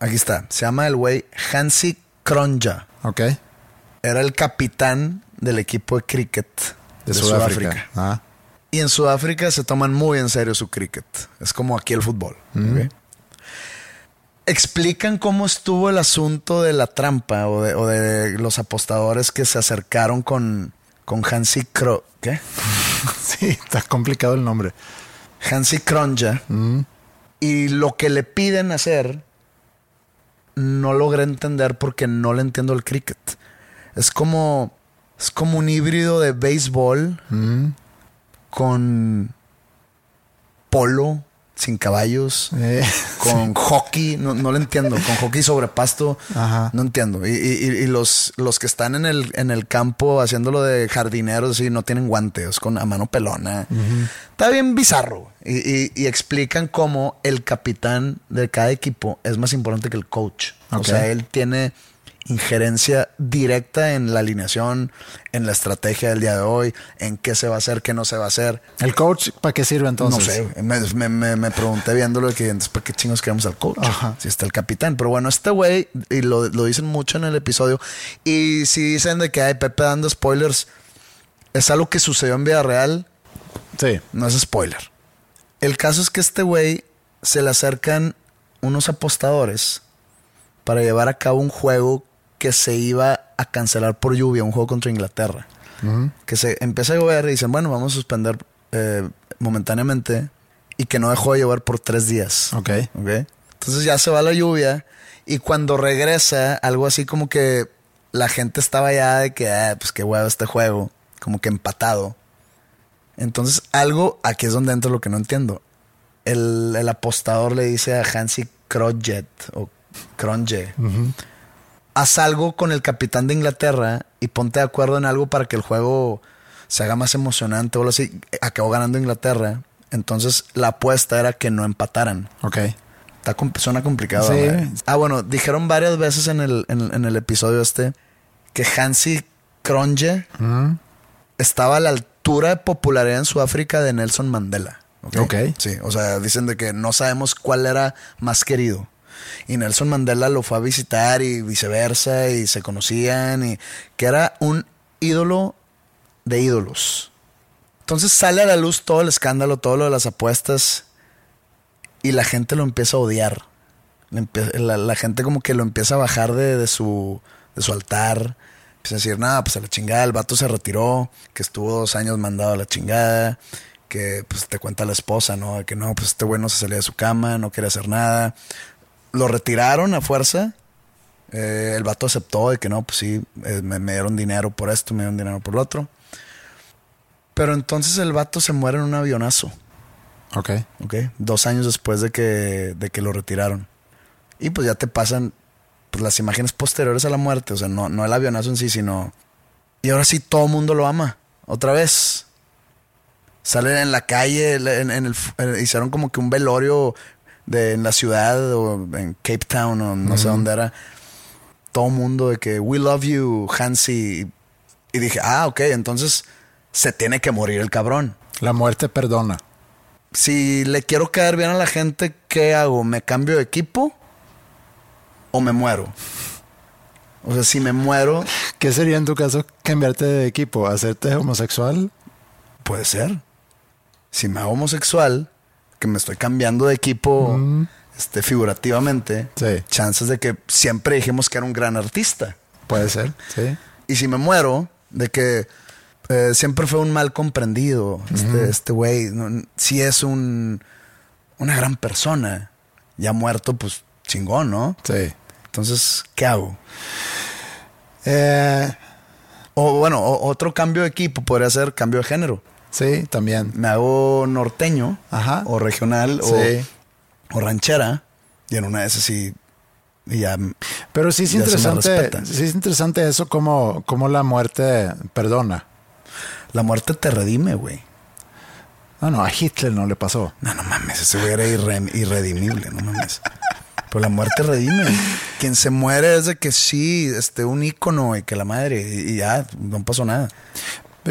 Aquí está, se llama el güey Hansi Kronja. Ok. Era el capitán del equipo de cricket De, Sudáfrica. Ah. y en Sudáfrica se toman muy en serio su cricket. Es como aquí el fútbol. ¿ok? Explican cómo estuvo el asunto de la trampa o de, o de los apostadores que se acercaron con, con Hansi Kro... ¿Qué? Sí, está complicado el nombre. Hansi Kronja. Y lo que le piden hacer no logré entender porque no le entiendo el cricket. Es como... Es como un híbrido de béisbol con polo sin caballos, Eh, con hockey, no, no lo entiendo, con hockey sobre pasto, Ajá. no entiendo. Y, y- y los, los que están en el, en el campo haciéndolo de jardineros, sí, no tienen guantes, con a mano pelona. Está bien bizarro. Y, y- y explican cómo el capitán de cada equipo es más importante que el coach. O sea, él tiene injerencia directa en la alineación, en la estrategia del día de hoy, en qué se va a hacer, qué no se va a hacer. ¿El coach para qué sirve entonces? No sé, me, me, me, me pregunté viéndolo que entonces, ¿para qué chingos queremos al coach? Ajá. Si está el capitán. Pero bueno, este güey, y lo, lo dicen mucho en el episodio, y si dicen de que hay Pepe dando spoilers, es algo que sucedió en vida real, Sí. no es spoiler. El caso es que este güey se le acercan unos apostadores para llevar a cabo un juego que se iba a cancelar por lluvia, un juego contra Inglaterra. Que se empieza a llover y dicen, bueno, vamos a suspender eh, momentáneamente y que no dejó de llover por tres días. Ok. ¿ok? Entonces ya se va la lluvia y cuando regresa, algo así como que la gente estaba ya de que, ah, pues qué huevo este juego, como que empatado. Entonces algo, aquí es donde entra lo que no entiendo. El, el apostador le dice a Hansi Krojet o Cronje, haz algo con el capitán de Inglaterra y ponte de acuerdo en algo para que el juego se haga más emocionante o algo así. Acabó ganando Inglaterra. Entonces la apuesta era que no empataran. Ok. Está suena complicado. Sí. Ah, bueno, dijeron varias veces en el, en, en el episodio este que Hansi Cronje estaba a la altura de popularidad en Sudáfrica de Nelson Mandela. Ok. Sí, o sea, dicen de que no sabemos cuál era más querido. Y Nelson Mandela lo fue a visitar y viceversa, y se conocían, y que era un ídolo de ídolos. Entonces sale a la luz todo el escándalo, todo lo de las apuestas, y la gente lo empieza a odiar. La, gente como que lo empieza a bajar de, de su, de su altar. Empieza a decir, nada, pues a la chingada, el vato se retiró, que estuvo dos años mandado a la chingada, que pues te cuenta la esposa, ¿no? Que no, pues este güey no se salía de su cama, no quería hacer nada. Lo retiraron a fuerza. Eh, el vato aceptó de que no, pues sí, eh, me, me dieron dinero por esto, me dieron dinero por lo otro. Pero entonces el vato se muere en un avionazo. Ok. ¿ok? Dos años después de que, de que lo retiraron. Y pues ya te pasan pues, las imágenes posteriores a la muerte, o sea, no, no el avionazo en sí, sino... Y ahora sí todo el mundo lo ama, otra vez. Salen en la calle, en, en el, hicieron como que un velorio de, en la ciudad o en Cape Town o no sé dónde era. Todo mundo de que, we love you, Hansi. Y dije, ah, ok, entonces se tiene que morir el cabrón La muerte perdona. si le quiero caer bien a la gente, ¿qué hago? ¿Me cambio de equipo o me muero? O sea, si me muero, ¿Qué sería en tu caso cambiarte de equipo? ¿Hacerte homosexual? puede ser. Si me hago homosexual, que me estoy cambiando de equipo este, figurativamente, Sí. chances de que siempre dijimos que era un gran artista. Puede ser, sí. Y si me muero, de que eh, siempre fue un mal comprendido. Este este güey, no, sí es un, una gran persona. Ya muerto, pues chingón, ¿no? Sí. Entonces, ¿qué hago? Eh, O bueno, o- otro cambio de equipo podría ser cambio de género. Sí, también. Me hago norteño Ajá. o regional Sí. o, o ranchera. Y en una de esas sí. Y ya. Pero sí es interesante, sí es interesante eso como, como la muerte perdona. La muerte te redime, güey. No, no, a Hitler no le pasó. No, no mames, ese güey era irre- irredimible, no mames. Pero la muerte redime. Quien se muere es de que sí, este, un ícono y que la madre, y ya, no pasó nada.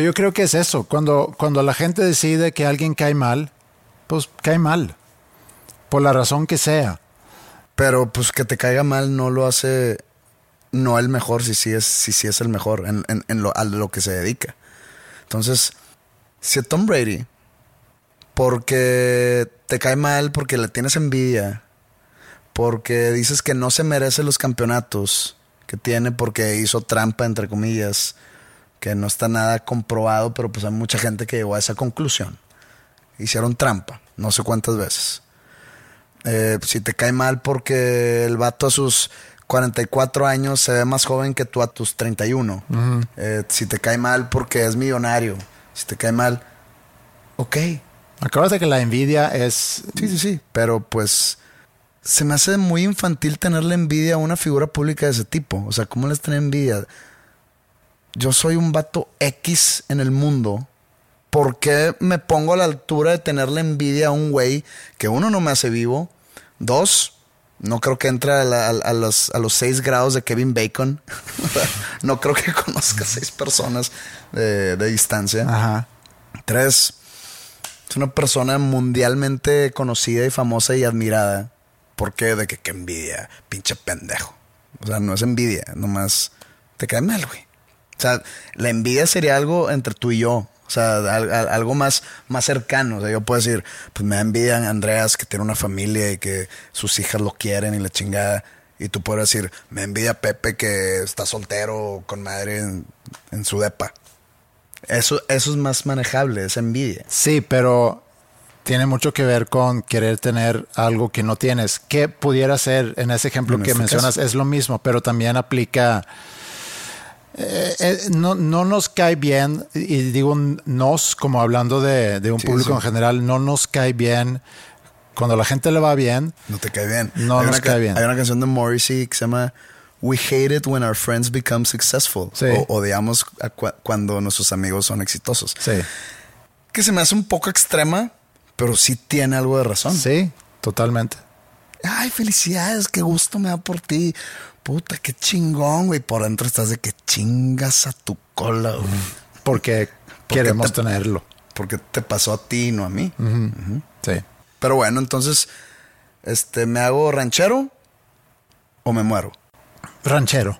Yo creo que es eso. Cuando, cuando la gente decide que alguien cae mal, pues cae mal. Por la razón que sea. Pero pues que te caiga mal no lo hace no el mejor, si sí es, si es el mejor en, en- en lo, a lo que se dedica. Entonces, si a Tom Brady, porque te cae mal, porque le tienes envidia, porque dices que no se merece los campeonatos que tiene porque hizo trampa, entre comillas, que no está nada comprobado, pero pues hay mucha gente que llegó a esa conclusión. Hicieron trampa, no sé cuántas veces. Eh, si te cae mal porque el vato a sus 44 años se ve más joven que tú a tus 31. Eh, si te cae mal porque es millonario. Si te cae mal, ok. Acuérdate que la envidia es... Sí, sí, sí. Pero pues se me hace muy infantil tenerle envidia a una figura pública de ese tipo. O sea, ¿cómo les tener envidia? Yo soy un vato X en el mundo. ¿Por qué me pongo a la altura de tenerle envidia a un güey que uno no me hace vivo? Dos, No creo que entre a, la- a- a los, a los seis grados de Kevin Bacon. no creo que conozca seis personas de, de distancia. Ajá. Tres, es una persona mundialmente conocida y famosa y admirada. ¿Por qué? De que qué envidia, pinche pendejo. O sea, no es envidia, nomás te cae mal, güey. O sea, la envidia sería algo entre tú y yo. O sea, al- al- algo más, más cercano. O sea, yo puedo decir, pues me da envidia a Andreas que tiene una familia y que sus hijas lo quieren y la chingada. Y tú puedes decir, me envidia a Pepe que está soltero con madre en, en su depa. Eso, eso es más manejable, esa envidia. Sí, pero tiene mucho que ver con querer tener algo que no tienes. ¿Qué pudiera ser en ese ejemplo En que este mencionas? caso. Es lo mismo, pero también aplica. Eh, eh, no, no nos cae bien, y digo nos como hablando de, de un Sí, público sí. en general, no nos cae bien cuando a la gente le va bien. No te cae bien. No Hay nos cae bien. Hay una canción de Morrissey que se llama We hate it when our friends become successful. Sí. O odiamos cuando nuestros amigos son exitosos. Sí, Que se me hace un poco extrema, pero sí tiene algo de razón. sí, totalmente. Ay, felicidades, qué gusto me da por ti. Puta, qué chingón, güey. Por dentro estás de que chingas a tu cola, güey. Porque queremos te- tenerlo. Porque te pasó a ti, no a mí. Sí. Pero bueno, entonces, este, ¿me hago ranchero o me muero? Ranchero.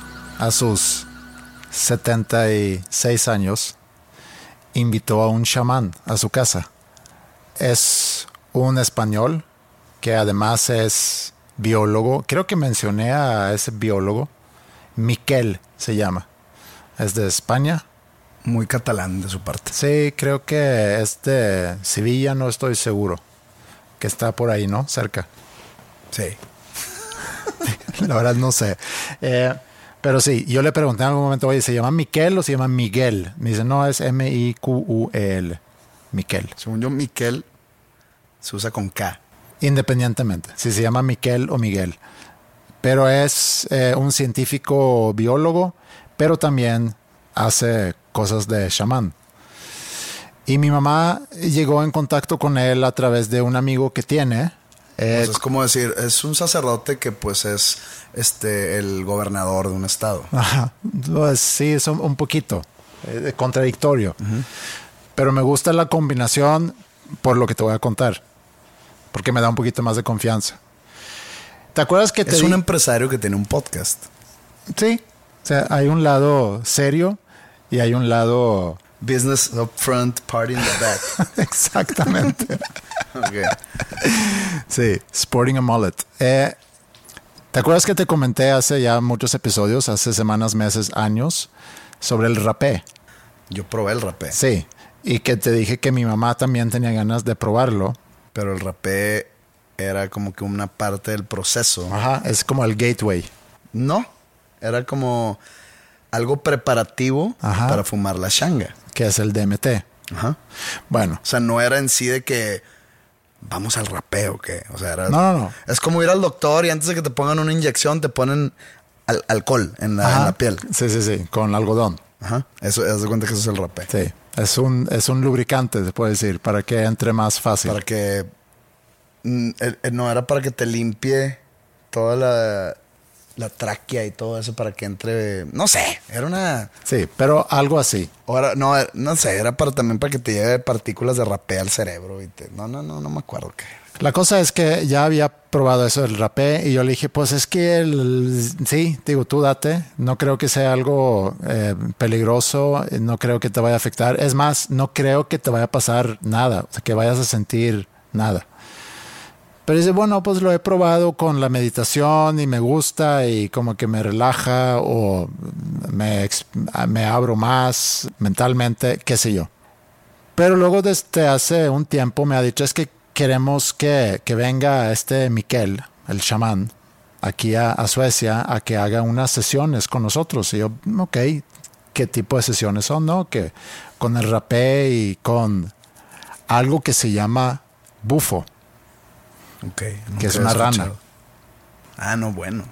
a sus 76 años, invitó a un chamán a su casa. Es un español que además es biólogo. Creo que mencioné a ese biólogo. Miquel se llama. Es de España. Muy catalán de su parte. Sí, creo que es de Sevilla, no estoy seguro. Que está por ahí, ¿no? Cerca. Sí. La verdad no sé. Eh, pero sí, yo le pregunté en algún momento, oye, ¿se llama Miquel o se llama Miguel? Me dice, no, es M-I-Q-U-E-L. Miquel. Según yo, Miquel se usa con K. Independientemente, si se llama Miquel o Miguel. Pero es eh, un científico biólogo, pero también hace cosas de chamán. Y mi mamá llegó en contacto con él a través de un amigo que tiene. Eh, O sea, es como decir, es un sacerdote que pues es este el gobernador de un estado. Ajá. Pues sí, es un, un poquito eh, contradictorio. Pero me gusta la combinación por lo que te voy a contar. Porque me da un poquito más de confianza. ¿Te acuerdas que te Es un empresario que tiene un podcast. Sí. O sea, hay un lado serio y hay un lado... Business up front, party in the back. Exactamente. Ok. sí, Sporting a Mullet. Eh, ¿Te acuerdas que te comenté hace ya muchos episodios, hace semanas, meses, años, sobre el rapé? Yo probé el rapé, Sí. Y que te dije que mi mamá también tenía ganas de probarlo. pero el rapé era como que una parte del proceso. Ajá, es como el gateway. No, era como algo preparativo Ajá. para fumar la shanga. que es el DMT. Ajá. Bueno, O sea, no era en sí de que vamos al rapeo, que, o sea, era. No, no, no. Es como ir al doctor y antes de que te pongan una inyección te ponen al- alcohol en la, en ajá. la piel. Sí, sí, sí, con algodón. Ajá. Eso, haz de cuenta que eso es el rapé. Sí, es un, es un lubricante, se puede decir, para que entre más fácil. Para que. mm, eh, eh, no era para que te limpie toda la. La tráquea y todo eso para que entre. No sé, era una. Sí, pero algo así. Ahora, no, no sé, era para también para que te lleve partículas de rapé al cerebro. Y te, no, no, no, no me acuerdo qué. La cosa es que ya había probado eso del rapé y yo le dije, pues es que el, sí, digo, tú date, no creo que sea algo eh, peligroso, no creo que te vaya a afectar, es más, no creo que te vaya a pasar nada, o sea, que vayas a sentir nada. Pero dice, bueno, pues lo he probado con la meditación y me gusta y como que me relaja o me, me abro más mentalmente, qué sé yo. Pero luego desde hace un tiempo me ha dicho, es que queremos que, que venga este Miquel, el chamán, aquí a, a, Suecia a que haga unas sesiones con nosotros. Y yo, ok, ¿qué tipo de sesiones son? No, que con el rapé y con algo que se llama bufo. Ok. Que es una rana. Ah, no, bueno.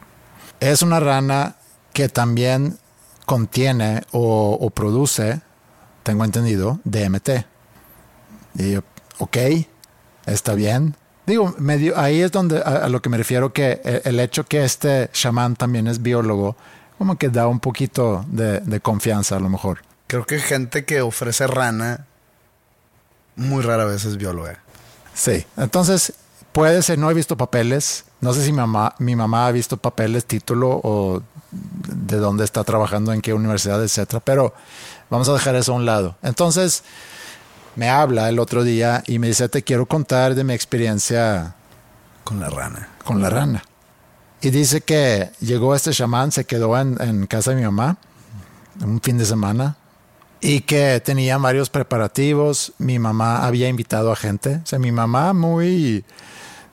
Es una rana que también contiene o, o produce, tengo entendido, DMT. Y yo, ok, está bien. Digo, medio, ahí es donde a, a, lo que me refiero que el, el, hecho que este chamán también es biólogo, como que da un poquito de, de, confianza a lo mejor. Creo que gente que ofrece rana muy rara vez es bióloga. Sí, entonces puede ser, no he visto papeles, no sé si mi mamá, mi mamá ha visto papeles, título o de dónde está trabajando, en qué universidad, etcétera, pero vamos a dejar eso a un lado. Entonces, me habla el otro día y me dice, te quiero contar de mi experiencia con la rana. Con la rana. Y dice que llegó este chamán, se quedó en, en casa de mi mamá un fin de semana y que tenía varios preparativos. Mi mamá había invitado a gente. O sea, mi mamá muy...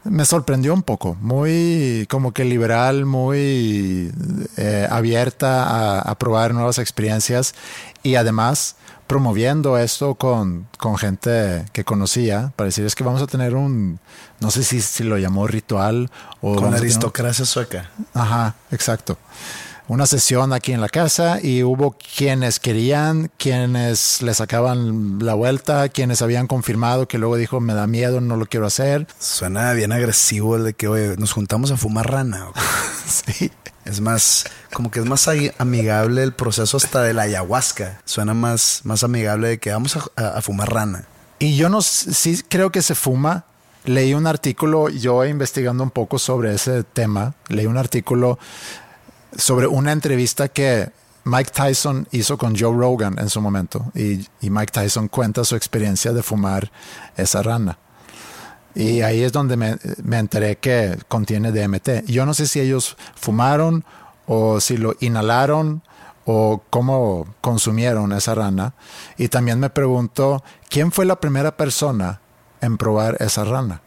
Me sorprendió un poco, muy como que liberal, muy eh, abierta a, a probar nuevas experiencias y además promoviendo esto con, con, gente que conocía para decir es que vamos a tener un, no sé si, si lo llamó ritual o... Con aristocracia un... sueca. Ajá, exacto. Una sesión aquí en la casa y hubo quienes querían, quienes le sacaban la vuelta, quienes habían confirmado que luego dijo me da miedo, no lo quiero hacer. Suena bien agresivo el de que oye, nos juntamos a fumar rana. sí. Es más, como que es más amigable el proceso hasta de la ayahuasca. Suena más, más amigable de que vamos a, a, a fumar rana. Y yo no, sí creo que se fuma. Leí un artículo, yo investigando un poco sobre ese tema, leí un artículo sobre una entrevista que Mike Tyson hizo con Joe Rogan en su momento. Y, y Mike Tyson cuenta su experiencia de fumar esa rana. Y ahí es donde me, me, enteré que contiene DMT. Yo no sé si ellos fumaron o si lo inhalaron o cómo consumieron esa rana. Y también me pregunto, ¿quién fue la primera persona en probar esa rana?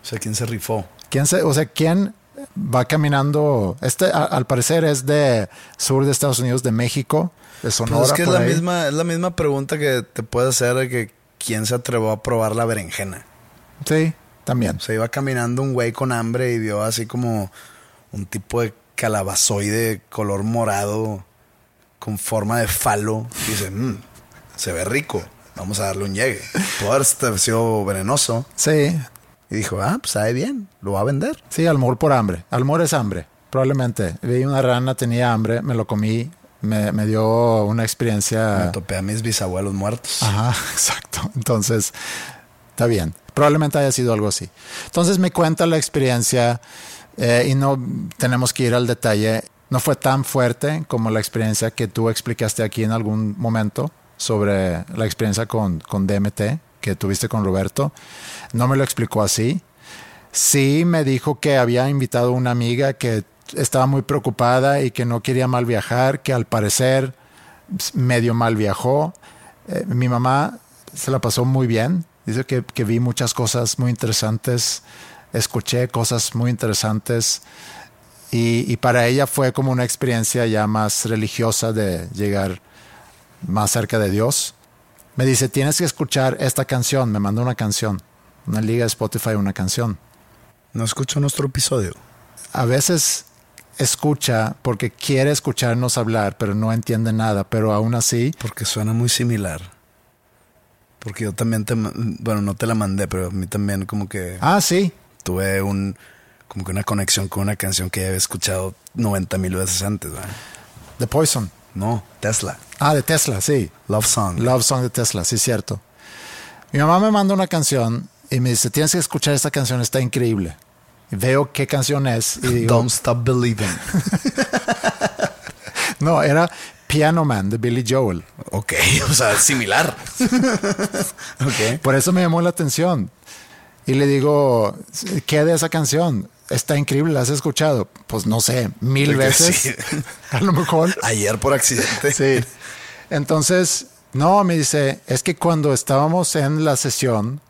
O sea, ¿quién se rifó? ¿Quién se, o sea, ¿quién va caminando? Este, a, al parecer, es de sur de Estados Unidos, de México, de Sonora. Pues es que es la, misma, es la misma pregunta que te puede hacer de que quién se atrevió a probar la berenjena. Sí, también. Se iba caminando un güey con hambre y vio así como un tipo de calabazoide color morado con forma de falo. Y dice, mmm, se ve rico. Vamos a darle un llegue. Puede haber sido venenoso. Sí. Y dijo, ah, pues sabe bien, lo va a vender. Sí, al mejor por hambre. Al mejor es hambre, probablemente. Vi una rana, tenía hambre, me lo comí, me, me, dio una experiencia. Me topé a mis bisabuelos muertos. Ajá, exacto. Entonces, está bien. Probablemente haya sido algo así. Entonces me cuenta la experiencia eh, y no tenemos que ir al detalle. No fue tan fuerte como la experiencia que tú explicaste aquí en algún momento sobre la experiencia con, con DMT que tuviste con Roberto. No me lo explicó así. Sí me dijo que había invitado a una amiga que estaba muy preocupada y que no quería mal viajar, que al parecer medio mal viajó. Eh, mi mamá se la pasó muy bien. Dice que, que, vi muchas cosas muy interesantes, escuché cosas muy interesantes y, para ella fue como una experiencia ya más religiosa de llegar más cerca de Dios. Me dice, tienes que escuchar esta canción, me mandó una canción, una liga de Spotify, una canción. ¿No escucho nuestro episodio? A veces escucha porque quiere escucharnos hablar, pero no entiende nada, pero aún así... Porque suena muy similar. Porque yo también te, bueno, no te la mandé, pero a mí también como que... Ah, sí. Tuve un, como que una conexión con una canción que ya había escuchado 90 mil veces antes, ¿verdad? The Poison. No, Tesla. Ah, de Tesla, sí. Love Song. Love Song de Tesla, sí, cierto. Mi mamá me manda una canción y me dice, tienes que escuchar esta canción, está increíble. Y veo qué canción es y digo, Don't Stop Believing. no, era Piano Man de Billy Joel. ok, o sea, similar. ok. Por eso me llamó la atención. Y le digo, ¿qué de esa canción? Está increíble, ¿la has escuchado? Pues no sé, mil veces. sí. A lo mejor. Ayer por accidente. Sí. Entonces, no, me dice, es que cuando estábamos en la sesión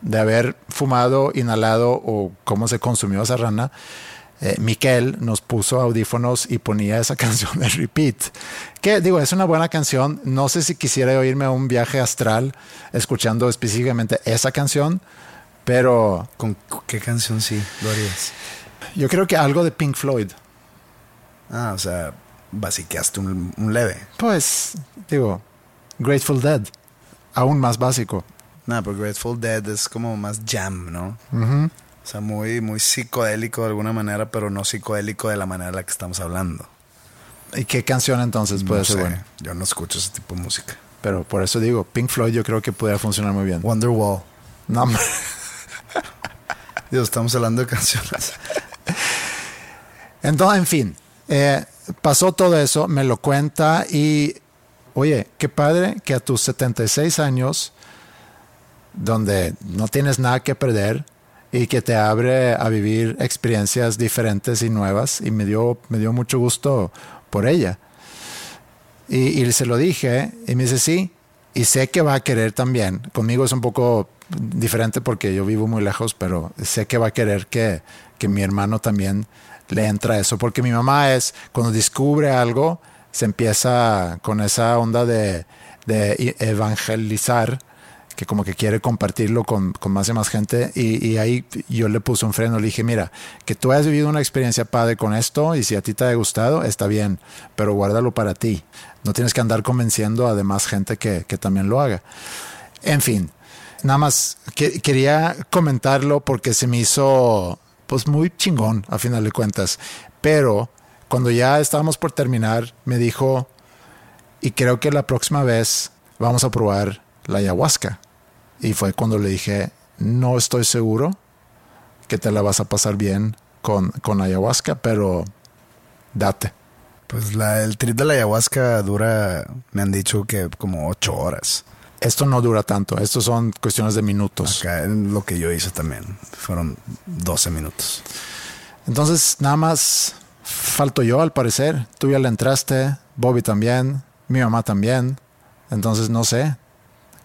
de haber fumado, inhalado o cómo se consumió esa rana, eh, Miquel nos puso audífonos y ponía esa canción de repeat. Que digo, es una buena canción. No sé si quisiera oírme a un viaje astral escuchando específicamente esa canción, pero ¿Con qué canción sí lo harías? yo creo que algo de Pink Floyd. Ah, o sea, basiqueaste un, un leve. Pues, digo, Grateful Dead, aún más básico. No, pero Grateful Dead es como más jam, ¿no? O sea, muy, muy psicodélico de alguna manera, pero no psicodélico de la manera en la que estamos hablando. ¿Y qué canción entonces puede no ser sé, buena? yo no escucho ese tipo de música. Pero por eso digo, Pink Floyd yo creo que pudiera funcionar muy bien. Wonderwall. No. Dios, estamos hablando de canciones. Entonces, en fin, eh, pasó todo eso, me lo cuenta y, oye, qué padre que a tus 76 años, donde no tienes nada que perder y que te abre a vivir experiencias diferentes y nuevas, y me dio, me dio mucho gusto por ella. Y, y se lo dije y me dice, sí, y sé que va a querer también. Conmigo es un poco diferente porque yo vivo muy lejos, pero sé que va a querer que, que mi hermano también le entra eso. Porque mi mamá es, cuando descubre algo, se empieza con esa onda de, evangelizar, que como que quiere compartirlo con, más y más gente. Y, ahí yo le puse un freno, le dije, mira, que tú has vivido una experiencia padre con esto y si a ti te ha gustado, está bien, pero guárdalo para ti. No tienes que andar convenciendo a demás gente que, también lo haga. En fin, nada más que, quería comentarlo porque se me hizo pues muy chingón a final de cuentas. Pero cuando ya estábamos por terminar, me dijo, y creo que la próxima vez vamos a probar la ayahuasca. Y fue cuando le dije, no estoy seguro que te la vas a pasar bien con, con ayahuasca, pero date. Pues la, el trip de la ayahuasca dura, me han dicho que como ocho horas. Esto no dura tanto, esto son cuestiones de minutos. Acá lo que yo hice también, fueron 12 minutos. Entonces, nada más falto yo al parecer. Tú ya le entraste, Bobby también, mi mamá también. Entonces, no sé.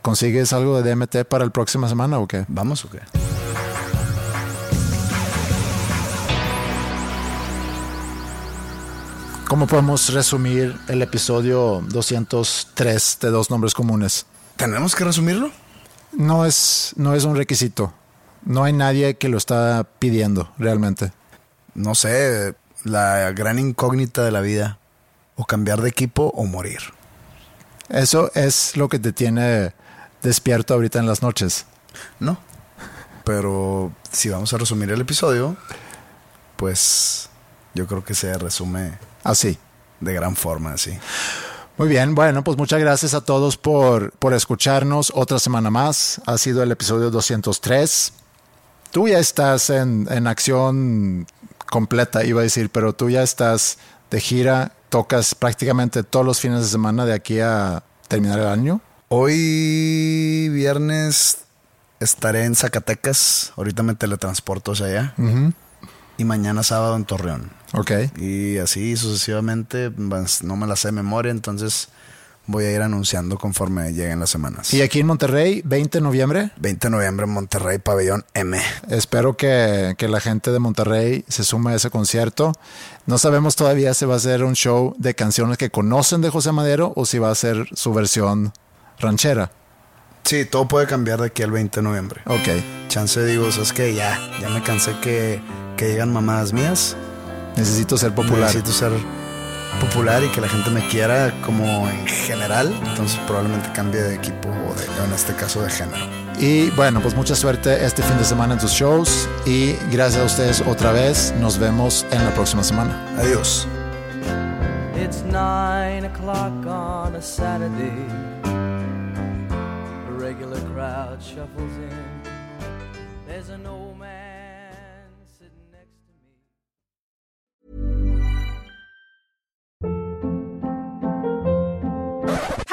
¿Consigues algo de DMT para la próxima semana o qué? ¿Vamos o qué? ¿Cómo podemos resumir el episodio 203 de Dos Nombres Comunes? ¿Tenemos que resumirlo? No es, no es un requisito. No hay nadie que lo está pidiendo realmente. No sé, la gran incógnita de la vida. O cambiar de equipo o morir. Eso es lo que te tiene despierto ahorita en las noches. No. Pero si vamos a resumir el episodio, pues yo creo que se resume así. De gran forma, así. Muy bien, bueno, pues muchas gracias a todos por, por escucharnos otra semana más. Ha sido el episodio 203. Tú ya estás en, en acción completa, iba a decir, pero tú ya estás de gira, tocas prácticamente todos los fines de semana de aquí a terminar el año. Hoy viernes estaré en Zacatecas, ahorita me teletransporto hacia allá. Uh -huh. Y mañana sábado en Torreón. Ok. Y así sucesivamente, no me la sé de memoria, entonces voy a ir anunciando conforme lleguen las semanas. ¿Y aquí en Monterrey, 20 de noviembre? 20 de noviembre en Monterrey, Pabellón M. Espero que, que, la gente de Monterrey se sume a ese concierto. No sabemos todavía si va a ser un show de canciones que conocen de José Madero o si va a ser su versión ranchera. Sí, todo puede cambiar de aquí al 20 de noviembre. Ok. Chance digo, es que ya, ya me cansé que, que llegan mamadas mías. Necesito ser popular. Necesito ser popular y que la gente me quiera como en general. Entonces probablemente cambie de equipo o de, en este caso de género. Y bueno, pues mucha suerte este fin de semana en tus shows y gracias a ustedes otra vez. Nos vemos en la próxima semana. Adiós. It's nine o'clock on a Saturday. A regular crowd shuffles in. There's an old